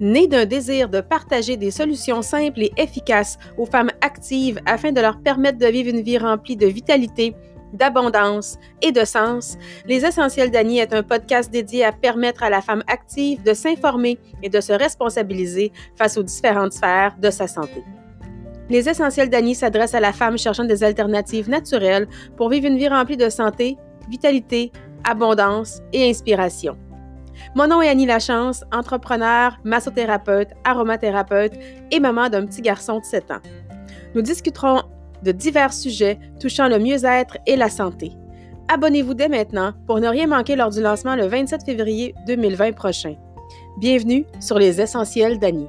Née d'un désir de partager des solutions simples et efficaces aux femmes actives afin de leur permettre de vivre une vie remplie de vitalité, d'abondance et de sens, Les Essentiels d'Annie est un podcast dédié à permettre à la femme active de s'informer et de se responsabiliser face aux différentes sphères de sa santé. Les Essentiels d'Annie s'adressent à la femme cherchant des alternatives naturelles pour vivre une vie remplie de santé, vitalité, abondance et inspiration. Mon nom est Annie Lachance, entrepreneur, massothérapeute, aromathérapeute et maman d'un petit garçon de 7 ans. Nous discuterons de divers sujets touchant le mieux-être et la santé. Abonnez-vous dès maintenant pour ne rien manquer lors du lancement le 27 février 2020 prochain. Bienvenue sur les Essentiels d'Annie.